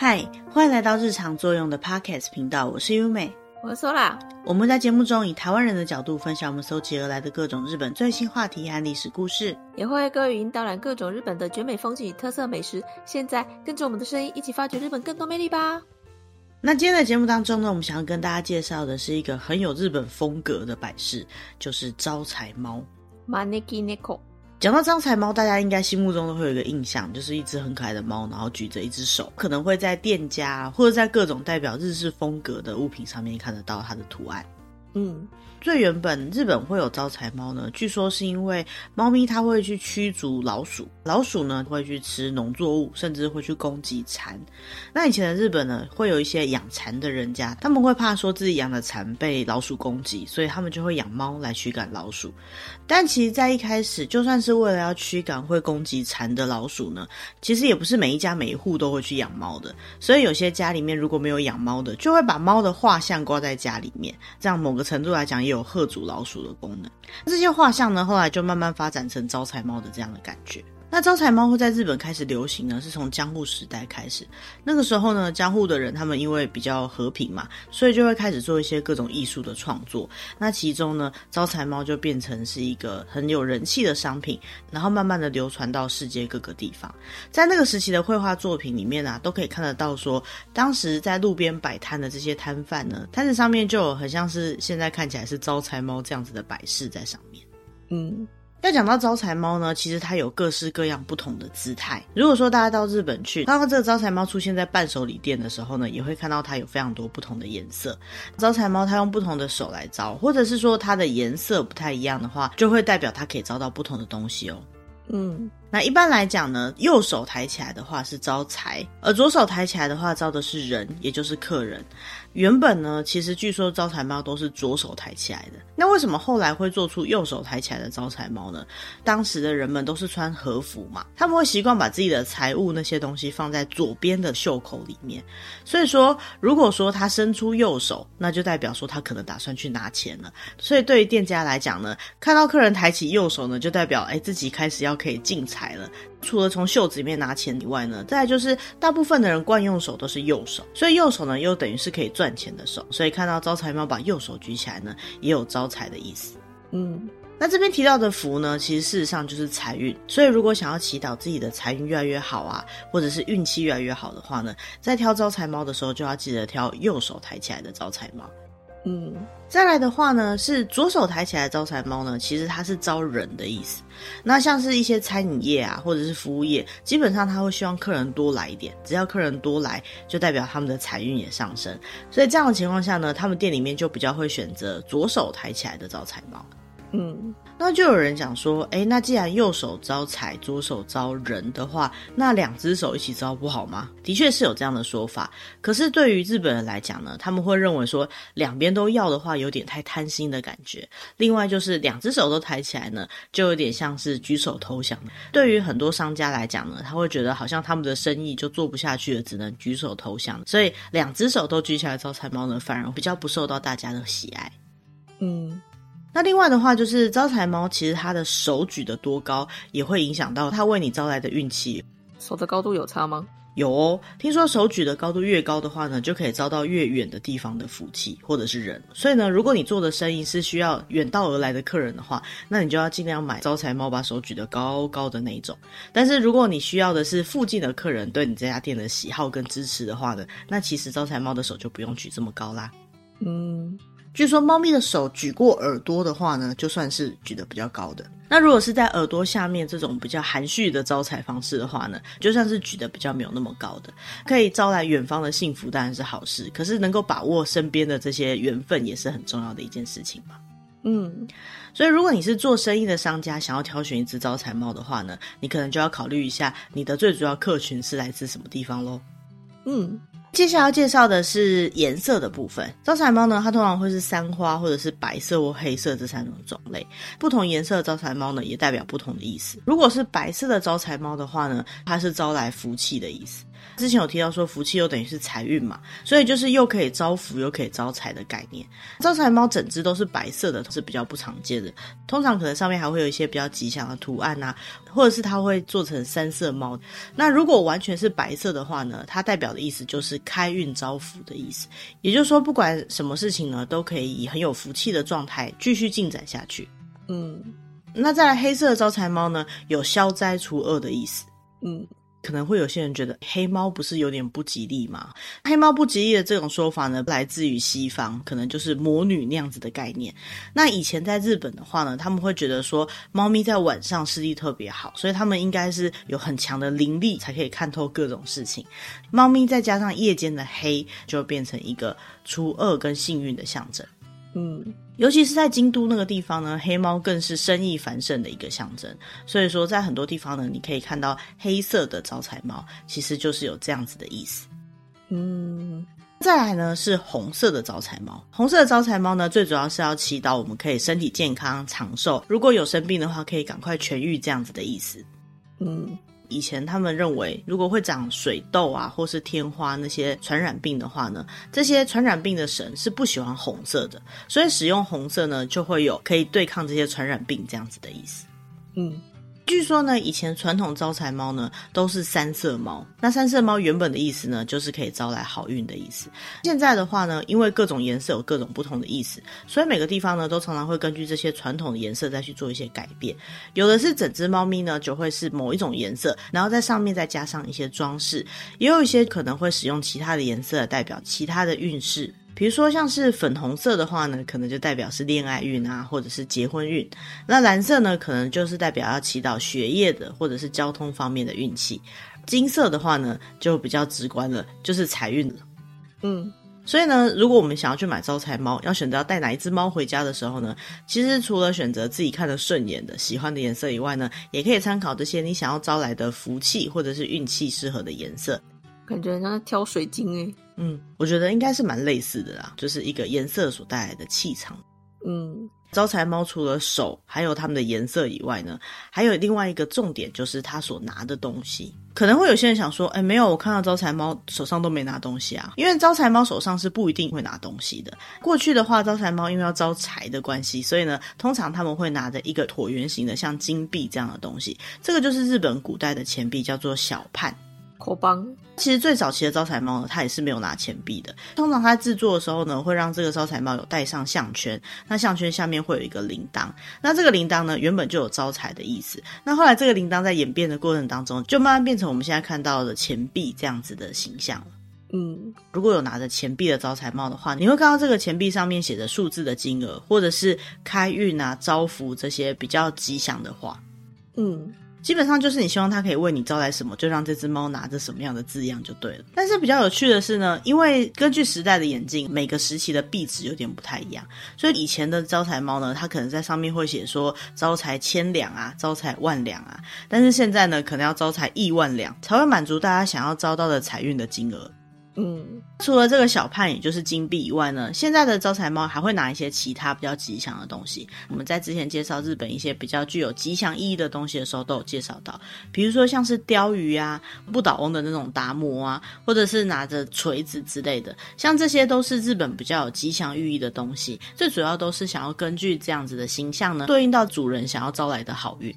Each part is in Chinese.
嗨，欢迎来到日常作用的 Podcast 频道，我是优美，我是 Sola。我们在节目中以台湾人的角度分享我们搜集而来的各种日本最新话题和历史故事，也会各语音导览各种日本的绝美风景、特色美食。现在跟着我们的声音一起发掘日本更多魅力吧！那今天的节目当中呢，我们想要跟大家介绍的是一个很有日本风格的摆饰，就是招财猫。招财猫。讲到招财猫，大家应该心目中都会有一个印象，就是一只很可爱的猫，然后举着一只手，可能会在店家或者在各种代表日式风格的物品上面看得到它的图案。嗯。最原本日本会有招财猫呢，据说是因为猫咪它会去驱逐老鼠，老鼠呢会去吃农作物，甚至会去攻击蚕。那以前的日本呢，会有一些养蚕的人家，他们会怕说自己养的蚕被老鼠攻击，所以他们就会养猫来驱赶老鼠。但其实，在一开始，就算是为了要驱赶会攻击蚕的老鼠呢，其实也不是每一家每一户都会去养猫的。所以有些家里面如果没有养猫的，就会把猫的画像挂在家里面，这样某个程度来讲。也有吓阻老鼠的功能。这些画像呢，后来就慢慢发展成招财猫的这样的感觉。那招财猫会在日本开始流行呢，是从江户时代开始。那个时候呢，江户的人他们因为比较和平嘛，所以就会开始做一些各种艺术的创作。那其中呢，招财猫就变成是一个很有人气的商品，然后慢慢的流传到世界各个地方。在那个时期的绘画作品里面啊，都可以看得到说，当时在路边摆摊的这些摊贩呢，摊子上面就有很像是现在看起来是招财猫这样子的摆饰在上面。嗯。要讲到招财猫呢，其实它有各式各样不同的姿态。如果说大家到日本去，当这个招财猫出现在伴手礼店的时候呢，也会看到它有非常多不同的颜色。招财猫它用不同的手来招，或者是说它的颜色不太一样的话，就会代表它可以招到不同的东西哦。嗯。那一般来讲呢，右手抬起来的话是招财，而左手抬起来的话招的是人，也就是客人。原本呢，其实据说招财猫都是左手抬起来的。那为什么后来会做出右手抬起来的招财猫呢？当时的人们都是穿和服嘛，他们会习惯把自己的财物那些东西放在左边的袖口里面。所以说，如果说他伸出右手，那就代表说他可能打算去拿钱了。所以对于店家来讲呢，看到客人抬起右手呢，就代表哎自己开始要可以进财。财了，除了从袖子里面拿钱以外呢，再来就是大部分的人惯用手都是右手，所以右手呢又等于是可以赚钱的手，所以看到招财猫把右手举起来呢，也有招财的意思。嗯，那这边提到的福呢，其实事实上就是财运，所以如果想要祈祷自己的财运越来越好啊，或者是运气越来越好的话呢，在挑招财猫的时候就要记得挑右手抬起来的招财猫。嗯，再来的话呢，是左手抬起来招财猫呢，其实它是招人的意思。那像是一些餐饮业啊，或者是服务业，基本上他会希望客人多来一点，只要客人多来，就代表他们的财运也上升。所以这样的情况下呢，他们店里面就比较会选择左手抬起来的招财猫。嗯，那就有人讲说，诶，那既然右手招财，左手招人的话，那两只手一起招不好吗？的确是有这样的说法。可是对于日本人来讲呢，他们会认为说，两边都要的话，有点太贪心的感觉。另外就是两只手都抬起来呢，就有点像是举手投降。对于很多商家来讲呢，他会觉得好像他们的生意就做不下去了，只能举手投降。所以两只手都举起来招财猫呢，反而比较不受到大家的喜爱。嗯。那另外的话，就是招财猫，其实它的手举得多高，也会影响到它为你招来的运气。手的高度有差吗？有哦，听说手举的高度越高的话呢，就可以招到越远的地方的福气或者是人。所以呢，如果你做的生意是需要远道而来的客人的话，那你就要尽量买招财猫把手举得高高的那一种。但是如果你需要的是附近的客人对你这家店的喜好跟支持的话呢，那其实招财猫的手就不用举这么高啦。嗯。据说猫咪的手举过耳朵的话呢，就算是举得比较高的。那如果是在耳朵下面这种比较含蓄的招财方式的话呢，就算是举得比较没有那么高的，可以招来远方的幸福，当然是好事。可是能够把握身边的这些缘分，也是很重要的一件事情嘛。嗯，所以如果你是做生意的商家，想要挑选一只招财猫的话呢，你可能就要考虑一下，你的最主要客群是来自什么地方喽。嗯。接下来要介绍的是颜色的部分。招财猫呢，它通常会是三花或者是白色或黑色这三种种类。不同颜色的招财猫呢，也代表不同的意思。如果是白色的招财猫的话呢，它是招来福气的意思。之前有提到说福气又等于是财运嘛，所以就是又可以招福又可以招财的概念。招财猫整只都是白色的，是比较不常见的。通常可能上面还会有一些比较吉祥的图案啊，或者是它会做成三色猫。那如果完全是白色的话呢，它代表的意思就是开运招福的意思。也就是说，不管什么事情呢，都可以以很有福气的状态继续进展下去。嗯，那再来黑色的招财猫呢，有消灾除恶的意思。嗯。可能会有些人觉得黑猫不是有点不吉利吗？黑猫不吉利的这种说法呢，来自于西方，可能就是魔女那样子的概念。那以前在日本的话呢，他们会觉得说，猫咪在晚上视力特别好，所以他们应该是有很强的灵力，才可以看透各种事情。猫咪再加上夜间的黑，就变成一个除恶跟幸运的象征。嗯，尤其是在京都那个地方呢，黑猫更是生意繁盛的一个象征。所以说，在很多地方呢，你可以看到黑色的招财猫，其实就是有这样子的意思。嗯，再来呢是红色的招财猫。红色的招财猫呢，最主要是要祈祷我们可以身体健康长寿，如果有生病的话，可以赶快痊愈这样子的意思。嗯。以前他们认为，如果会长水痘啊，或是天花那些传染病的话呢，这些传染病的神是不喜欢红色的，所以使用红色呢，就会有可以对抗这些传染病这样子的意思。嗯。据说呢，以前传统招财猫呢都是三色猫。那三色猫原本的意思呢，就是可以招来好运的意思。现在的话呢，因为各种颜色有各种不同的意思，所以每个地方呢都常常会根据这些传统的颜色再去做一些改变。有的是整只猫咪呢就会是某一种颜色，然后在上面再加上一些装饰；也有一些可能会使用其他的颜色代表其他的运势。比如说，像是粉红色的话呢，可能就代表是恋爱运啊，或者是结婚运。那蓝色呢，可能就是代表要祈祷学业的，或者是交通方面的运气。金色的话呢，就比较直观了，就是财运了。嗯，所以呢，如果我们想要去买招财猫，要选择要带哪一只猫回家的时候呢，其实除了选择自己看得顺眼的、喜欢的颜色以外呢，也可以参考这些你想要招来的福气或者是运气适合的颜色。感觉像在挑水晶诶。嗯，我觉得应该是蛮类似的啦，就是一个颜色所带来的气场。嗯，招财猫除了手还有它们的颜色以外呢，还有另外一个重点就是它所拿的东西。可能会有些人想说，哎，没有，我看到招财猫手上都没拿东西啊，因为招财猫手上是不一定会拿东西的。过去的话，招财猫因为要招财的关系，所以呢，通常他们会拿着一个椭圆形的像金币这样的东西，这个就是日本古代的钱币，叫做小判。口帮，其实最早期的招财猫呢，它也是没有拿钱币的。通常它制作的时候呢，会让这个招财猫有戴上项圈，那项圈下面会有一个铃铛。那这个铃铛呢，原本就有招财的意思。那后来这个铃铛在演变的过程当中，就慢慢变成我们现在看到的钱币这样子的形象了。嗯，如果有拿着钱币的招财猫的话，你会看到这个钱币上面写着数字的金额，或者是开运啊、招福这些比较吉祥的话。嗯。基本上就是你希望它可以为你招来什么，就让这只猫拿着什么样的字样就对了。但是比较有趣的是呢，因为根据时代的演进，每个时期的币值有点不太一样，所以以前的招财猫呢，它可能在上面会写说招财千两啊，招财万两啊。但是现在呢，可能要招财亿万两才会满足大家想要招到的财运的金额。嗯，除了这个小判，也就是金币以外呢，现在的招财猫还会拿一些其他比较吉祥的东西。我们在之前介绍日本一些比较具有吉祥意义的东西的时候，都有介绍到，比如说像是鲷鱼啊、不倒翁的那种达摩啊，或者是拿着锤子之类的，像这些都是日本比较有吉祥寓意的东西。最主要都是想要根据这样子的形象呢，对应到主人想要招来的好运。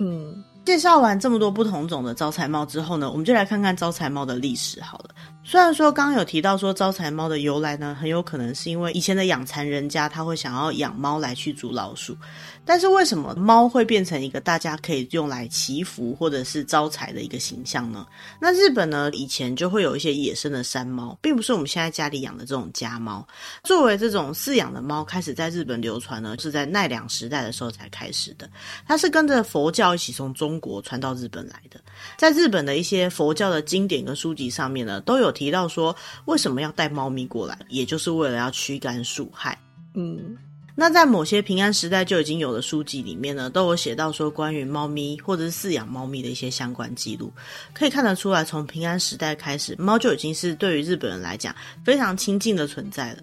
嗯，介绍完这么多不同种的招财猫之后呢，我们就来看看招财猫的历史好了。虽然说刚刚有提到说招财猫的由来呢，很有可能是因为以前的养蚕人家他会想要养猫来去煮老鼠，但是为什么猫会变成一个大家可以用来祈福或者是招财的一个形象呢？那日本呢，以前就会有一些野生的山猫，并不是我们现在家里养的这种家猫。作为这种饲养的猫，开始在日本流传呢，是在奈良时代的时候才开始的。它是跟着佛教一起从中国传到日本来的，在日本的一些佛教的经典跟书籍上面呢，都有。提到说，为什么要带猫咪过来，也就是为了要驱赶鼠害。嗯，那在某些平安时代就已经有的书籍里面呢，都有写到说关于猫咪或者是饲养猫咪的一些相关记录，可以看得出来，从平安时代开始，猫就已经是对于日本人来讲非常亲近的存在了。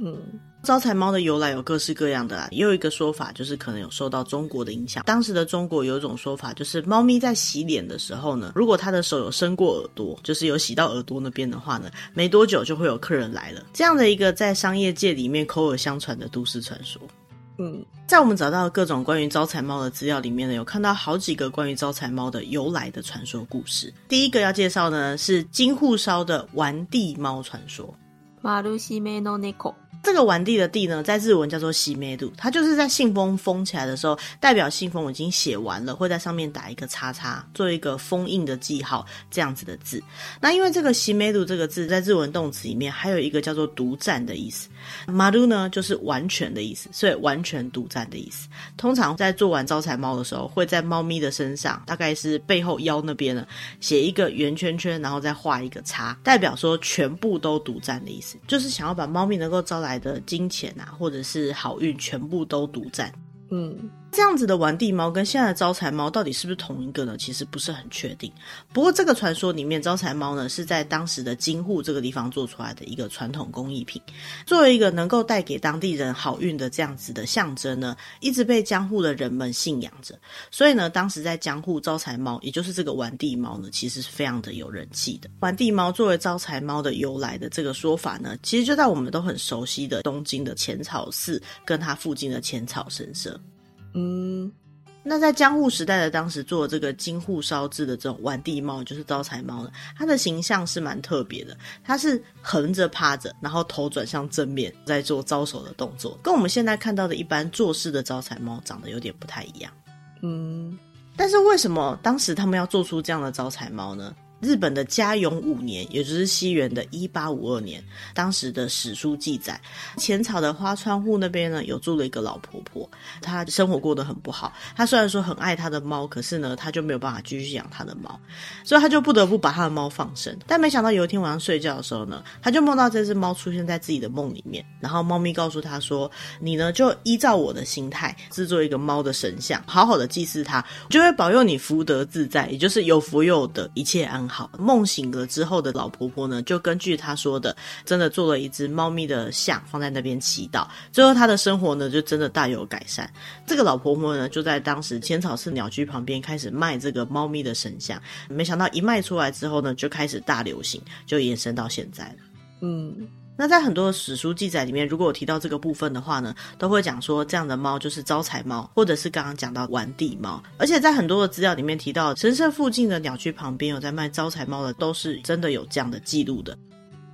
嗯，招财猫的由来有各式各样的啦，也有一个说法就是可能有受到中国的影响。当时的中国有一种说法，就是猫咪在洗脸的时候呢，如果它的手有伸过耳朵，就是有洗到耳朵那边的话呢，没多久就会有客人来了。这样的一个在商业界里面口耳相传的都市传说。嗯，在我们找到各种关于招财猫的资料里面呢，有看到好几个关于招财猫的由来的传说故事。第一个要介绍呢是京户烧的玩地猫传说。这个丸地的地呢，在日文叫做西梅度，它就是在信封封起来的时候，代表信封已经写完了，会在上面打一个叉叉，做一个封印的记号，这样子的字。那因为这个西梅度这个字在日文动词里面还有一个叫做独占的意思，马路呢就是完全的意思，所以完全独占的意思。通常在做完招财猫的时候，会在猫咪的身上，大概是背后腰那边呢，写一个圆圈圈，然后再画一个叉，代表说全部都独占的意思，就是想要把猫咪能够招来来的金钱啊，或者是好运，全部都独占。嗯，这样子的玩地猫跟现在的招财猫到底是不是同一个呢？其实不是很确定。不过这个传说里面，招财猫呢是在当时的京户这个地方做出来的一个传统工艺品，作为一个能够带给当地人好运的这样子的象征呢，一直被江户的人们信仰着。所以呢，当时在江户招财猫，也就是这个玩地猫呢，其实是非常的有人气的。玩地猫作为招财猫的由来的这个说法呢，其实就在我们都很熟悉的东京的浅草寺跟它附近的浅草神社。嗯，那在江户时代的当时做这个京户烧制的这种丸地猫，就是招财猫呢，它的形象是蛮特别的，它是横着趴着，然后头转向正面，在做招手的动作，跟我们现在看到的一般坐式的招财猫长得有点不太一样。嗯，但是为什么当时他们要做出这样的招财猫呢？日本的嘉永五年，也就是西元的一八五二年，当时的史书记载，浅草的花川户那边呢，有住了一个老婆婆，她生活过得很不好。她虽然说很爱她的猫，可是呢，她就没有办法继续养她的猫，所以她就不得不把她的猫放生。但没想到有一天晚上睡觉的时候呢，她就梦到这只猫出现在自己的梦里面，然后猫咪告诉她说：“你呢，就依照我的心态制作一个猫的神像，好好的祭祀它，就会保佑你福德自在，也就是有福又有德，一切安好。”梦醒了之后的老婆婆呢，就根据她说的，真的做了一只猫咪的像放在那边祈祷。最后她的生活呢，就真的大有改善。这个老婆婆呢，就在当时千草寺鸟居旁边开始卖这个猫咪的神像。没想到一卖出来之后呢，就开始大流行，就延伸到现在了。嗯。那在很多的史书记载里面，如果我提到这个部分的话呢，都会讲说这样的猫就是招财猫，或者是刚刚讲到玩地猫。而且在很多的资料里面提到，神社附近的鸟居旁边有在卖招财猫的，都是真的有这样的记录的。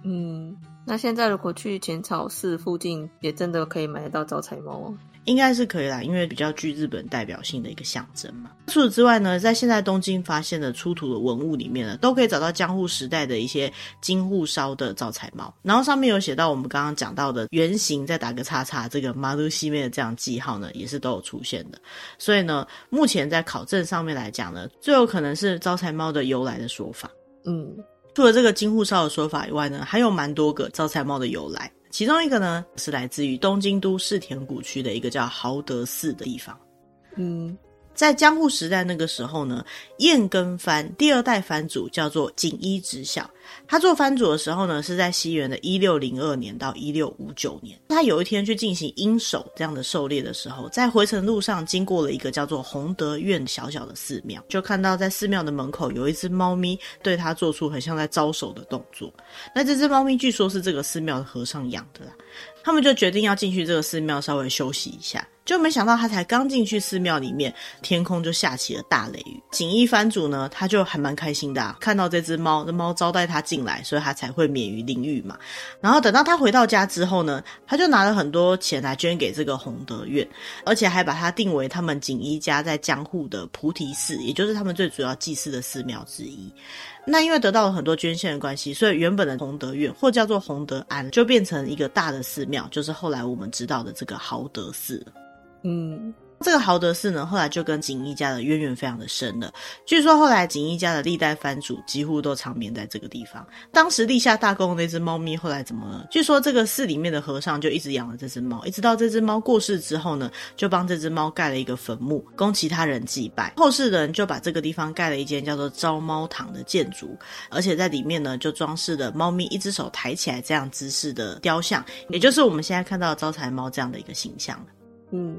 嗯，那现在如果去浅草寺附近，也真的可以买得到招财猫哦。应该是可以啦，因为比较具日本代表性的一个象征嘛。除此之外呢，在现在东京发现的出土的文物里面呢，都可以找到江户时代的一些京户烧的招财猫，然后上面有写到我们刚刚讲到的圆形，再打个叉叉，这个马路西面的这样记号呢，也是都有出现的。所以呢，目前在考证上面来讲呢，最有可能是招财猫的由来的说法。嗯，除了这个京户烧的说法以外呢，还有蛮多个招财猫的由来。其中一个呢，是来自于东京都世田谷区的一个叫豪德寺的地方。嗯。在江户时代那个时候呢，彦根藩第二代藩主叫做锦衣直孝。他做藩主的时候呢，是在西元的一六零二年到一六五九年。他有一天去进行鹰狩这样的狩猎的时候，在回程路上经过了一个叫做弘德院小小的寺庙，就看到在寺庙的门口有一只猫咪对他做出很像在招手的动作。那这只猫咪据说是这个寺庙的和尚养的啦。他们就决定要进去这个寺庙稍微休息一下。就没想到他才刚进去寺庙里面，天空就下起了大雷雨。锦衣藩主呢，他就还蛮开心的啊，看到这只猫，这猫招待他他进来，所以他才会免于淋浴嘛。然后等到他回到家之后呢，他就拿了很多钱来捐给这个弘德院，而且还把它定为他们锦衣家在江户的菩提寺，也就是他们最主要祭祀的寺庙之一。那因为得到了很多捐献的关系，所以原本的弘德院或叫做弘德庵，就变成一个大的寺庙，就是后来我们知道的这个豪德寺。嗯，这个豪德寺呢，后来就跟锦衣家的渊源非常的深了。据说后来锦衣家的历代藩主几乎都长眠在这个地方。当时立下大功的那只猫咪后来怎么了？据说这个寺里面的和尚就一直养了这只猫，一直到这只猫过世之后呢，就帮这只猫盖了一个坟墓，供其他人祭拜。后世的人就把这个地方盖了一间叫做招猫堂的建筑，而且在里面呢，就装饰了猫咪一只手抬起来这样姿势的雕像，也就是我们现在看到的招财猫这样的一个形象。嗯。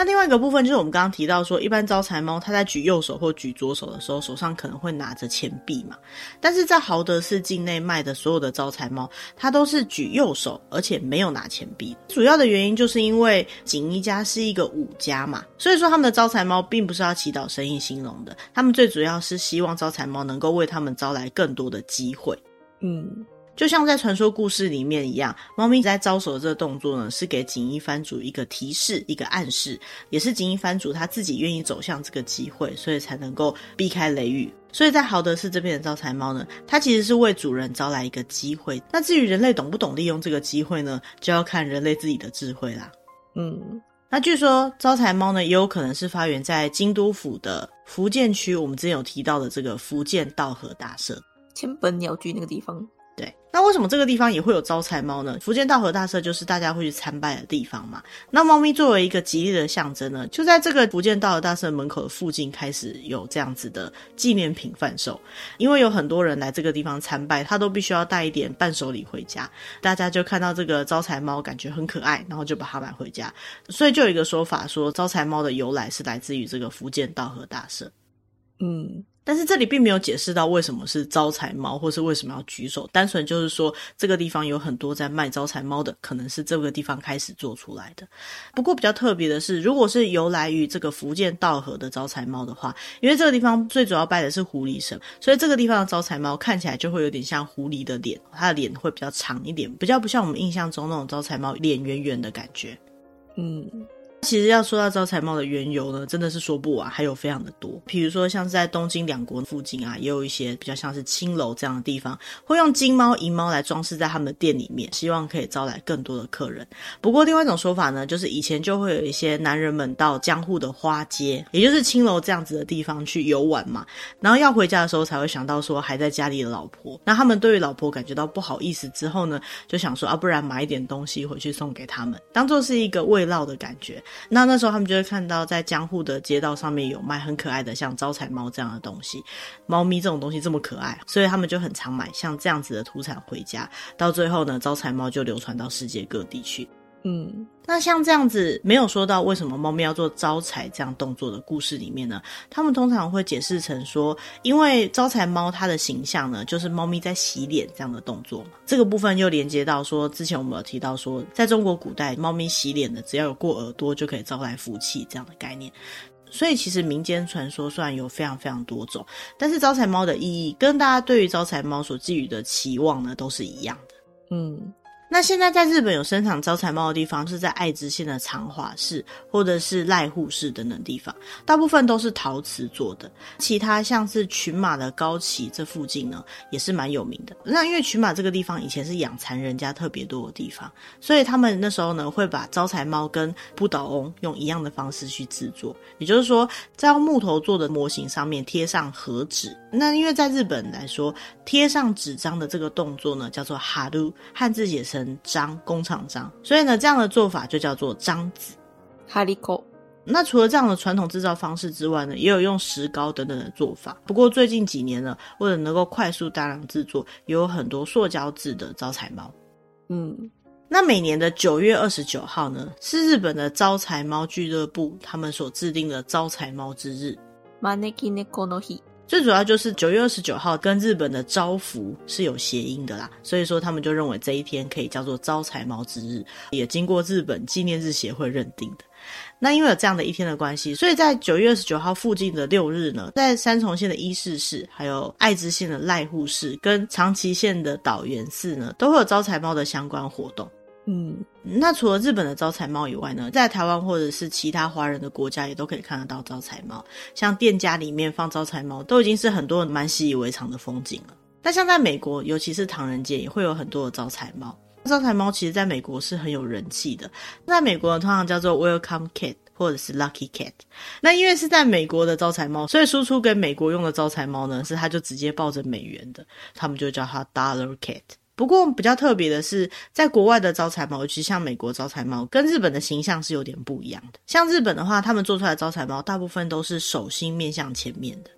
那另外一个部分就是我们刚刚提到说，一般招财猫它在举右手或举左手的时候，手上可能会拿着钱币嘛。但是在豪德市境内卖的所有的招财猫，它都是举右手，而且没有拿钱币。主要的原因就是因为锦衣家是一个武家嘛，所以说他们的招财猫并不是要祈祷生意兴隆的，他们最主要是希望招财猫能够为他们招来更多的机会。嗯。就像在传说故事里面一样，猫咪在招手的这个动作呢，是给锦衣藩主一个提示、一个暗示，也是锦衣藩主他自己愿意走向这个机会，所以才能够避开雷雨。所以在豪德寺这边的招财猫呢，它其实是为主人招来一个机会。那至于人类懂不懂利用这个机会呢，就要看人类自己的智慧啦。嗯，那据说招财猫呢，也有可能是发源在京都府的福建区，我们之前有提到的这个福建道和大社，千本鸟居那个地方。那为什么这个地方也会有招财猫呢？福建道和大社就是大家会去参拜的地方嘛。那猫咪作为一个吉利的象征呢，就在这个福建道和大社门口的附近开始有这样子的纪念品贩售。因为有很多人来这个地方参拜，他都必须要带一点伴手礼回家。大家就看到这个招财猫，感觉很可爱，然后就把它买回家。所以就有一个说法说，招财猫的由来是来自于这个福建道和大社。嗯。但是这里并没有解释到为什么是招财猫，或是为什么要举手，单纯就是说这个地方有很多在卖招财猫的，可能是这个地方开始做出来的。不过比较特别的是，如果是由来于这个福建道河的招财猫的话，因为这个地方最主要拜的是狐狸神，所以这个地方的招财猫看起来就会有点像狐狸的脸，它的脸会比较长一点，比较不像我们印象中那种招财猫脸圆圆的感觉。嗯。其实要说到招财猫的缘由呢，真的是说不完，还有非常的多。比如说，像是在东京两国附近啊，也有一些比较像是青楼这样的地方，会用金猫银猫来装饰在他们的店里面，希望可以招来更多的客人。不过，另外一种说法呢，就是以前就会有一些男人们到江户的花街，也就是青楼这样子的地方去游玩嘛，然后要回家的时候才会想到说还在家里的老婆。那他们对于老婆感觉到不好意思之后呢，就想说啊，不然买一点东西回去送给他们，当做是一个慰劳的感觉。那那时候他们就会看到，在江户的街道上面有卖很可爱的像招财猫这样的东西，猫咪这种东西这么可爱，所以他们就很常买像这样子的土产回家。到最后呢，招财猫就流传到世界各地去。嗯，那像这样子没有说到为什么猫咪要做招财这样动作的故事里面呢，他们通常会解释成说，因为招财猫它的形象呢，就是猫咪在洗脸这样的动作嘛。这个部分又连接到说，之前我们有提到说，在中国古代，猫咪洗脸的只要有过耳朵就可以招来福气这样的概念。所以其实民间传说虽然有非常非常多种，但是招财猫的意义跟大家对于招财猫所寄予的期望呢，都是一样的。嗯。那现在在日本有生产招财猫的地方是在爱知县的长华市或者是濑户市等等地方，大部分都是陶瓷做的。其他像是群马的高崎这附近呢，也是蛮有名的。那因为群马这个地方以前是养蚕人家特别多的地方，所以他们那时候呢会把招财猫跟不倒翁用一样的方式去制作，也就是说在用木头做的模型上面贴上和纸。那因为在日本来说，贴上纸张的这个动作呢叫做哈鲁，汉字写成。张工厂章，所以呢，这样的做法就叫做章子哈利口。那除了这样的传统制造方式之外呢，也有用石膏等等的做法。不过最近几年呢，为了能够快速大量制作，也有很多塑胶制的招财猫。嗯，那每年的九月二十九号呢，是日本的招财猫俱乐部他们所制定的招财猫之日。最主要就是九月二十九号跟日本的招福是有谐音的啦，所以说他们就认为这一天可以叫做招财猫之日，也经过日本纪念日协会认定的。那因为有这样的一天的关系，所以在九月二十九号附近的六日呢，在三重县的伊势市、还有爱知县的濑户市跟长崎县的岛原寺呢，都会有招财猫的相关活动。嗯，那除了日本的招财猫以外呢，在台湾或者是其他华人的国家也都可以看得到招财猫。像店家里面放招财猫，都已经是很多人蛮习以为常的风景了。但像在美国，尤其是唐人街，也会有很多的招财猫。招财猫其实在美国是很有人气的，在美国通常叫做 Welcome Cat 或者是 Lucky Cat。那因为是在美国的招财猫，所以输出给美国用的招财猫呢，是它就直接抱着美元的，他们就叫它 Dollar Cat。不过比较特别的是，在国外的招财猫，尤其像美国招财猫，跟日本的形象是有点不一样的。像日本的话，他们做出来的招财猫，大部分都是手心面向前面的。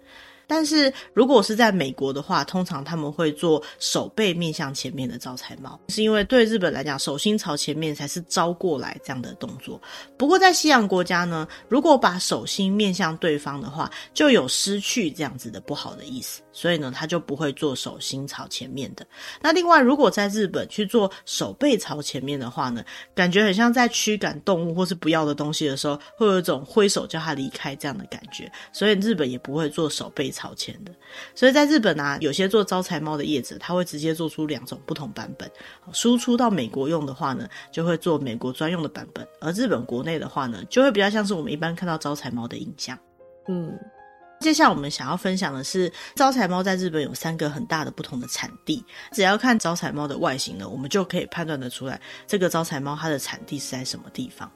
但是如果是在美国的话，通常他们会做手背面向前面的招财猫，是因为对日本来讲，手心朝前面才是招过来这样的动作。不过在西洋国家呢，如果把手心面向对方的话，就有失去这样子的不好的意思，所以呢，他就不会做手心朝前面的。那另外，如果在日本去做手背朝前面的话呢，感觉很像在驱赶动物或是不要的东西的时候，会有一种挥手叫他离开这样的感觉，所以日本也不会做手背朝。朝前的，所以在日本啊，有些做招财猫的业者，他会直接做出两种不同版本，输出到美国用的话呢，就会做美国专用的版本；而日本国内的话呢，就会比较像是我们一般看到招财猫的印象。嗯，接下来我们想要分享的是，招财猫在日本有三个很大的不同的产地，只要看招财猫的外形呢，我们就可以判断得出来，这个招财猫它的产地是在什么地方。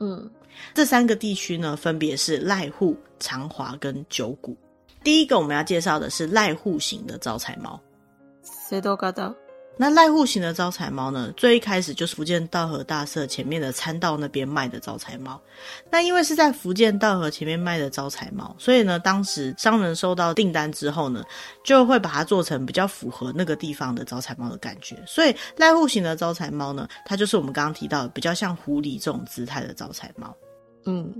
嗯，这三个地区呢，分别是濑户、长华跟九谷。第一个我们要介绍的是赖户型的招财猫。那赖户型的招财猫呢，最一开始就是福建道和大社前面的参道那边卖的招财猫。那因为是在福建道和前面卖的招财猫，所以呢，当时商人收到订单之后呢，就会把它做成比较符合那个地方的招财猫的感觉。所以赖户型的招财猫呢，它就是我们刚刚提到的比较像狐狸这种姿态的招财猫。嗯，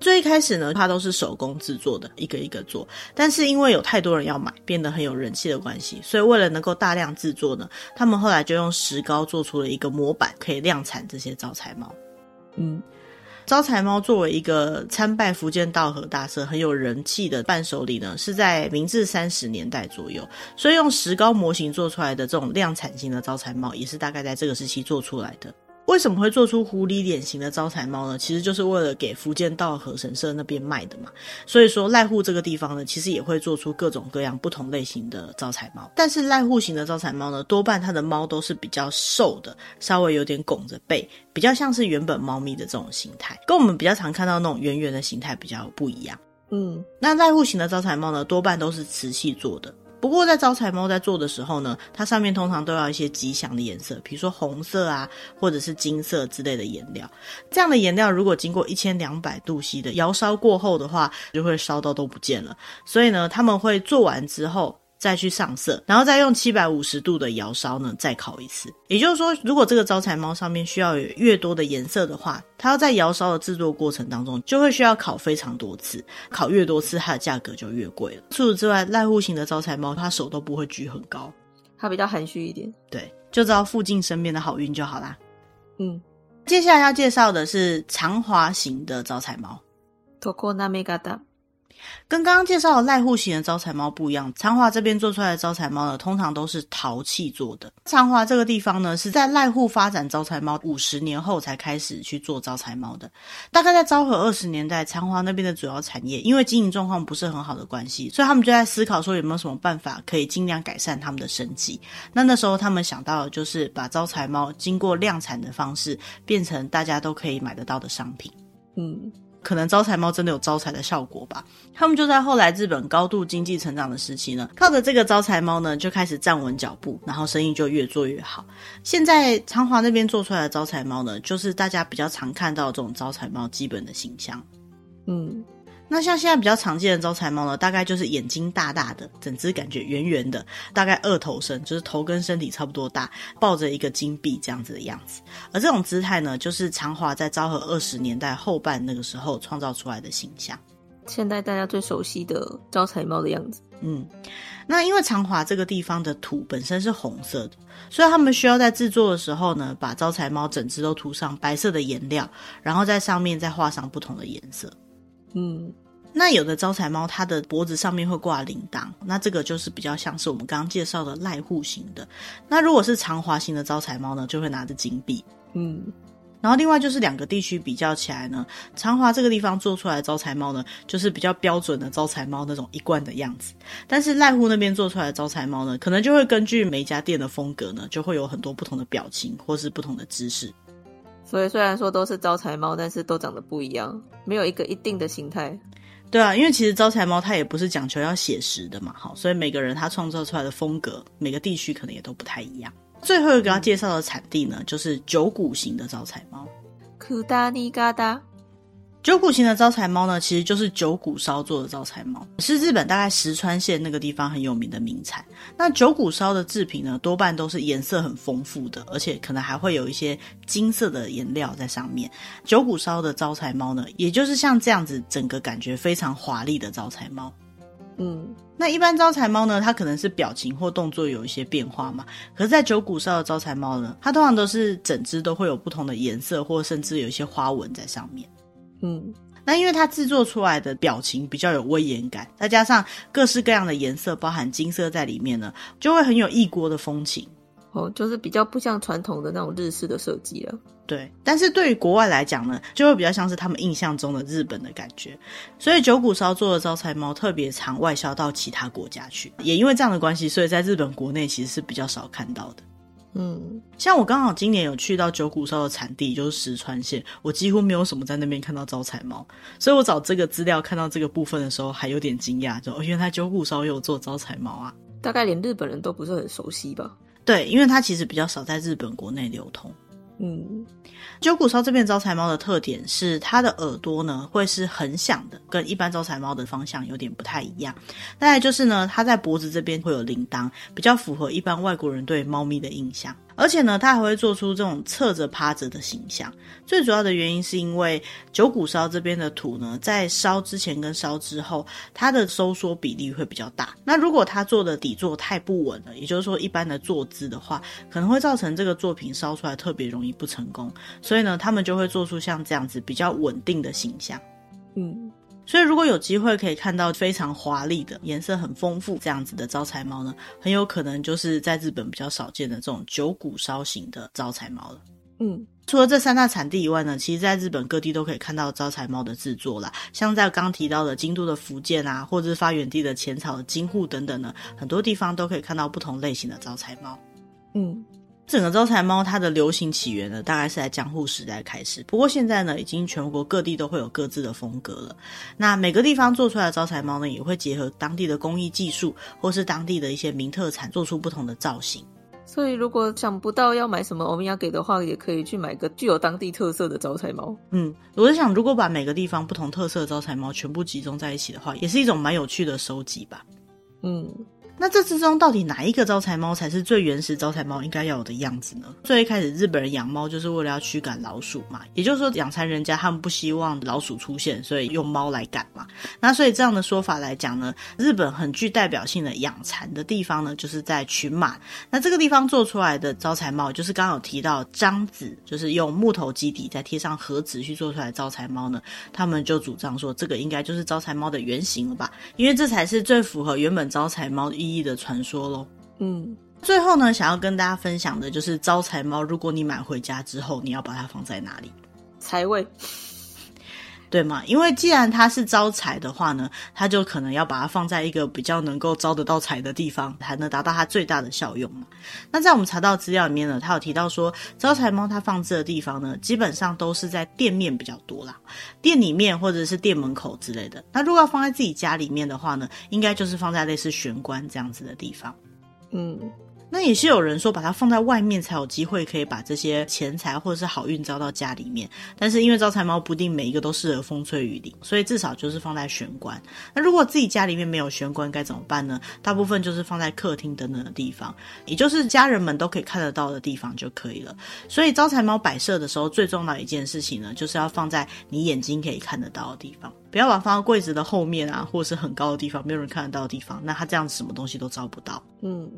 最一开始呢，它都是手工制作的，一个一个做。但是因为有太多人要买，变得很有人气的关系，所以为了能够大量制作呢，他们后来就用石膏做出了一个模板，可以量产这些招财猫。嗯，招财猫作为一个参拜福建道和大社很有人气的伴手礼呢，是在明治三十年代左右，所以用石膏模型做出来的这种量产型的招财猫，也是大概在这个时期做出来的。为什么会做出狐狸脸型的招财猫呢？其实就是为了给福建道和神社那边卖的嘛。所以说濑户这个地方呢，其实也会做出各种各样不同类型的招财猫。但是濑户型的招财猫呢，多半它的猫都是比较瘦的，稍微有点拱着背，比较像是原本猫咪的这种形态，跟我们比较常看到那种圆圆的形态比较不一样。嗯，那濑户型的招财猫呢，多半都是瓷器做的。不过，在招财猫在做的时候呢，它上面通常都要一些吉祥的颜色，比如说红色啊，或者是金色之类的颜料。这样的颜料如果经过一千两百度 C 的窑烧过后的话，就会烧到都不见了。所以呢，他们会做完之后，再去上色，然后再用七百五十度的窑烧呢，再烤一次。也就是说，如果这个招财猫上面需要有越多的颜色的话，它要在窑烧的制作过程当中，就会需要烤非常多次。烤越多次，它的价格就越贵了。除此之外，赖户型的招财猫，它手都不会举很高，它比较含蓄一点。对，就知道附近身边的好运就好啦。嗯，接下来要介绍的是长华型的招财猫。跟刚刚介绍的赖户型的招财猫不一样，长华这边做出来的招财猫呢，通常都是陶器做的。长华这个地方呢，是在赖户发展招财猫五十年后才开始去做招财猫的。大概在昭和二十年代，长华那边的主要产业因为经营状况不是很好的关系，所以他们就在思考说有没有什么办法可以尽量改善他们的生计。那那时候他们想到的就是把招财猫经过量产的方式变成大家都可以买得到的商品。嗯。可能招财猫真的有招财的效果吧。他们就在后来日本高度经济成长的时期呢，靠着这个招财猫呢，就开始站稳脚步，然后生意就越做越好。现在长华那边做出来的招财猫呢，就是大家比较常看到这种招财猫基本的形象。嗯。那像现在比较常见的招财猫呢，大概就是眼睛大大的，整只感觉圆圆的，大概二头身，就是头跟身体差不多大，抱着一个金币这样子的样子。而这种姿态呢，就是长华在昭和二十年代后半那个时候创造出来的形象。现在大家最熟悉的招财猫的样子。嗯，那因为长华这个地方的土本身是红色的，所以他们需要在制作的时候呢，把招财猫整只都涂上白色的颜料，然后在上面再画上不同的颜色。嗯，那有的招财猫，它的脖子上面会挂铃铛，那这个就是比较像是我们刚刚介绍的赖户型的。那如果是长华型的招财猫呢，就会拿着金币。嗯，然后另外就是两个地区比较起来呢，长华这个地方做出来的招财猫呢，就是比较标准的招财猫那种一贯的样子。但是赖户那边做出来的招财猫呢，可能就会根据每一家店的风格呢，就会有很多不同的表情或是不同的姿势。所以虽然说都是招财猫，但是都长得不一样，没有一个一定的形态。对啊，因为其实招财猫它也不是讲求要写实的嘛，好，所以每个人他创造出来的风格，每个地区可能也都不太一样。最后一个要介绍的产地呢，就是九股型的招财猫。库达尼嘎达。九股型的招财猫呢，其实就是九股烧做的招财猫，是日本大概石川县那个地方很有名的名产。那九股烧的制品呢，多半都是颜色很丰富的，而且可能还会有一些金色的颜料在上面。九股烧的招财猫呢，也就是像这样子，整个感觉非常华丽的招财猫。嗯，那一般招财猫呢，它可能是表情或动作有一些变化嘛。可是，在九股烧的招财猫呢，它通常都是整只都会有不同的颜色，或甚至有一些花纹在上面。嗯，那因为它制作出来的表情比较有威严感，再加上各式各样的颜色，包含金色在里面呢，就会很有异国的风情。哦，就是比较不像传统的那种日式的设计了。对，但是对于国外来讲呢，就会比较像是他们印象中的日本的感觉。所以九谷烧做的招财猫特别常外销到其他国家去，也因为这样的关系，所以在日本国内其实是比较少看到的。嗯，像我刚好今年有去到九谷烧的产地，就是石川县，我几乎没有什么在那边看到招财猫，所以我找这个资料看到这个部分的时候，还有点惊讶，就哦，原来九谷烧有做招财猫啊！大概连日本人都不是很熟悉吧。对，因为它其实比较少在日本国内流通。嗯，九谷烧这边招财猫的特点是它的耳朵呢会是很响的，跟一般招财猫的方向有点不太一样。再来就是呢，它在脖子这边会有铃铛，比较符合一般外国人对猫咪的印象。而且呢，它还会做出这种侧着趴着的形象。最主要的原因是因为九股烧这边的土呢，在烧之前跟烧之后，它的收缩比例会比较大。那如果它做的底座太不稳了，也就是说一般的坐姿的话，可能会造成这个作品烧出来特别容易不成功。所以呢，他们就会做出像这样子比较稳定的形象。嗯。所以，如果有机会可以看到非常华丽的、颜色很丰富这样子的招财猫呢，很有可能就是在日本比较少见的这种九股烧型的招财猫了。嗯，除了这三大产地以外呢，其实在日本各地都可以看到招财猫的制作啦。像在刚提到的京都的福建啊，或者是发源地的浅草的京户等等呢，很多地方都可以看到不同类型的招财猫。嗯。整个招财猫它的流行起源呢，大概是在江户时代开始。不过现在呢，已经全国各地都会有各自的风格了。那每个地方做出来的招财猫呢，也会结合当地的工艺技术，或是当地的一些名特产，做出不同的造型。所以如果想不到要买什么欧米亚给的话，也可以去买个具有当地特色的招财猫。嗯，我是想，如果把每个地方不同特色的招财猫全部集中在一起的话，也是一种蛮有趣的收集吧。嗯。那这之中到底哪一个招财猫才是最原始招财猫应该要有的样子呢？最一开始日本人养猫就是为了要驱赶老鼠嘛，也就是说养蚕人家他们不希望老鼠出现，所以用猫来赶嘛。那所以这样的说法来讲呢，日本很具代表性的养蚕的地方呢，就是在群马。那这个地方做出来的招财猫，就是刚刚有提到张子，就是用木头基底再贴上盒子去做出来招财猫呢，他们就主张说这个应该就是招财猫的原型了吧，因为这才是最符合原本招财猫意义的传说喽，嗯，最后呢，想要跟大家分享的就是招财猫，如果你买回家之后，你要把它放在哪里？财位，对吗？因为既然它是招财的话呢，它就可能要把它放在一个比较能够招得到财的地方，才能达到它最大的效用嘛。那在我们查到资料里面呢，它有提到说，招财猫它放置的地方呢，基本上都是在店面比较多啦，店里面或者是店门口之类的。那如果要放在自己家里面的话呢，应该就是放在类似玄关这样子的地方。嗯。那也是有人说，把它放在外面才有机会可以把这些钱财或者是好运招到家里面。但是因为招财猫不定每一个都适合风吹雨淋，所以至少就是放在玄关。那如果自己家里面没有玄关该怎么办呢？大部分就是放在客厅等等的地方，也就是家人们都可以看得到的地方就可以了。所以招财猫摆设的时候，最重要的一件事情呢，就是要放在你眼睛可以看得到的地方。不要把它放到柜子的后面啊，或者是很高的地方，没有人看得到的地方。那它这样子什么东西都招不到。嗯，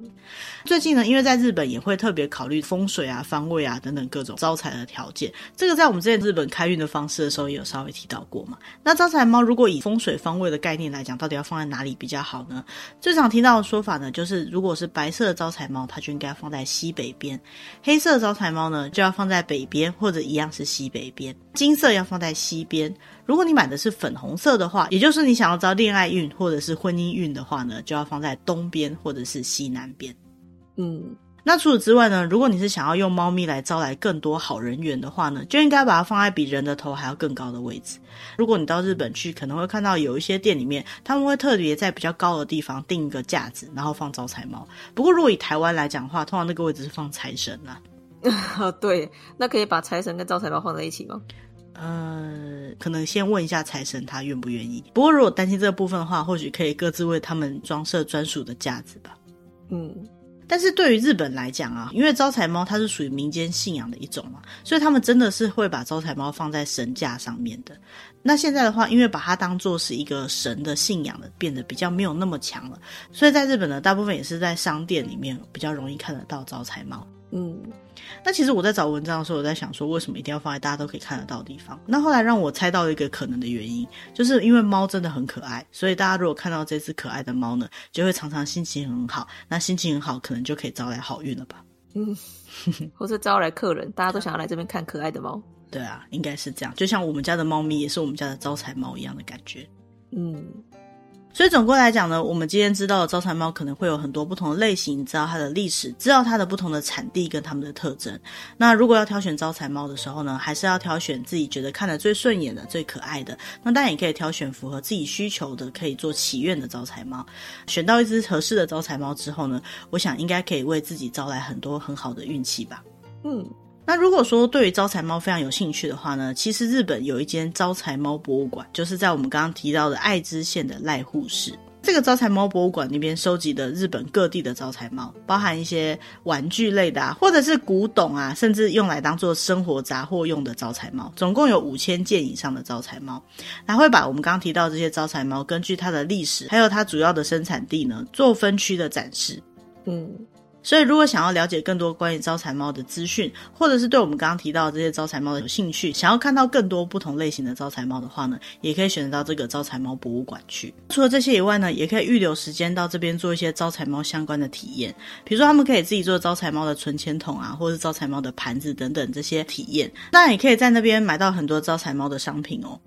最近呢，因为在日本也会特别考虑风水啊、方位啊等等各种招财的条件。这个在我们之前日本开运的方式的时候也有稍微提到过嘛。那招财猫如果以风水方位的概念来讲，到底要放在哪里比较好呢？最常听到的说法呢，就是如果是白色的招财猫，它就应该放在西北边；黑色的招财猫呢，就要放在北边，或者一样是西北边；金色要放在西边。如果你买的是粉红色的话，也就是你想要招恋爱运或者是婚姻运的话呢，就要放在东边或者是西南边。嗯，那除此之外呢，如果你是想要用猫咪来招来更多好人缘的话呢，就应该把它放在比人的头还要更高的位置。如果你到日本去，可能会看到有一些店里面，他们会特别在比较高的地方定一个架子，然后放招财猫。不过如果以台湾来讲的话，通常那个位置是放财神啊。对，那可以把财神跟招财猫放在一起吗？呃，可能先问一下财神他愿不愿意。不过如果担心这个部分的话，或许可以各自为他们装设专属的架子吧。嗯，但是对于日本来讲啊，因为招财猫它是属于民间信仰的一种嘛，所以他们真的是会把招财猫放在神架上面的。那现在的话，因为把它当做是一个神的信仰的，变得比较没有那么强了，所以在日本呢，大部分也是在商店里面比较容易看得到招财猫。嗯。那其实我在找文章的时候，我在想说，为什么一定要放在大家都可以看得到的地方？那后来让我猜到一个可能的原因，就是因为猫真的很可爱，所以大家如果看到这只可爱的猫呢，就会常常心情很好。那心情很好，可能就可以招来好运了吧？嗯，或是招来客人，大家都想要来这边看可爱的猫。对啊，应该是这样。就像我们家的猫咪也是我们家的招财猫一样的感觉。嗯。所以总归来讲呢，我们今天知道的招财猫可能会有很多不同的类型，知道它的历史，知道它的不同的产地跟它们的特征。那如果要挑选招财猫的时候呢，还是要挑选自己觉得看得最顺眼的、最可爱的。那当然也可以挑选符合自己需求的，可以做祈愿的招财猫。选到一只合适的招财猫之后呢，我想应该可以为自己招来很多很好的运气吧。嗯。那如果说对于招财猫非常有兴趣的话呢，其实日本有一间招财猫博物馆，就是在我们刚刚提到的爱知县的濑户市。这个招财猫博物馆那边收集的日本各地的招财猫，包含一些玩具类的啊，或者是古董啊，甚至用来当做生活杂货用的招财猫，总共有五千件以上的招财猫。那会把我们刚刚提到这些招财猫，根据它的历史，还有它主要的生产地呢，做分区的展示。嗯。所以，如果想要了解更多关于招财猫的资讯，或者是对我们刚刚提到的这些招财猫的有兴趣，想要看到更多不同类型的招财猫的话呢，也可以选择到这个招财猫博物馆去。除了这些以外呢，也可以预留时间到这边做一些招财猫相关的体验，比如说他们可以自己做招财猫的存钱筒啊，或者是招财猫的盘子等等这些体验。那，也可以在那边买到很多招财猫的商品哦。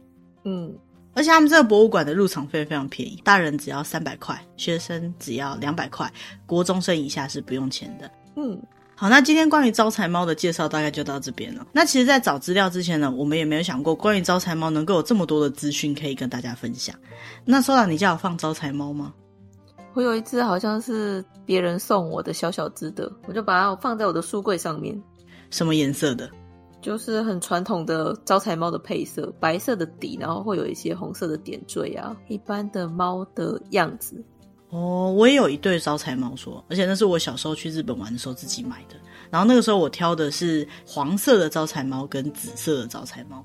嗯。而且他们这个博物馆的入场费非常便宜，大人只要三百块，学生只要两百块，国中生以下是不用钱的。嗯，好，那今天关于招财猫的介绍大概就到这边了。那其实，在找资料之前呢，我们也没有想过关于招财猫能够有这么多的资讯可以跟大家分享。那说到你家有放招财猫吗？我有一只好像是别人送我的小小只的，我就把它放在我的书柜上面。什么颜色的？就是很传统的招财猫的配色，白色的底，然后会有一些红色的点缀啊，一般的猫的样子。哦，我也有一对招财猫说，而且那是我小时候去日本玩的时候自己买的。然后那个时候我挑的是黄色的招财猫跟紫色的招财猫。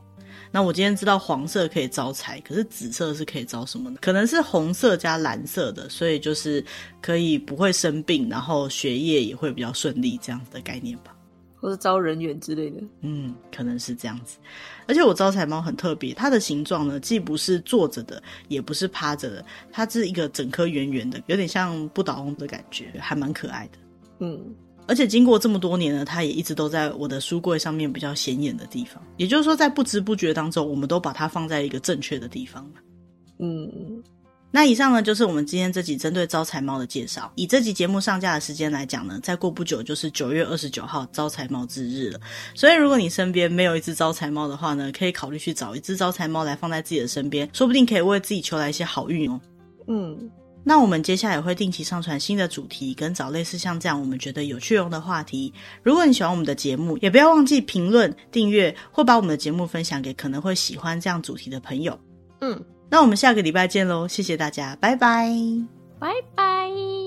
那我今天知道黄色可以招财，可是紫色是可以招什么呢？可能是红色加蓝色的，所以就是可以不会生病，然后学业也会比较顺利，这样子的概念吧。或是招人员之类的，嗯，可能是这样子。而且我招财猫很特别，它的形状呢，既不是坐着的，也不是趴着的，它是一个整颗圆圆的，有点像不倒翁的感觉，还蛮可爱的。嗯，而且经过这么多年呢，它也一直都在我的书柜上面比较显眼的地方。也就是说，在不知不觉当中，我们都把它放在一个正确的地方。嗯。那以上呢，就是我们今天这集针对招财猫的介绍。以这集节目上架的时间来讲呢，再过不久就是九月二十九号招财猫之日了。所以如果你身边没有一只招财猫的话呢，可以考虑去找一只招财猫来放在自己的身边，说不定可以为自己求来一些好运哦。嗯，那我们接下来也会定期上传新的主题，跟找类似像这样我们觉得有趣用的话题。如果你喜欢我们的节目，也不要忘记评论、订阅或把我们的节目分享给可能会喜欢这样主题的朋友。嗯。那我们下个礼拜见喽谢谢大家拜拜。拜拜。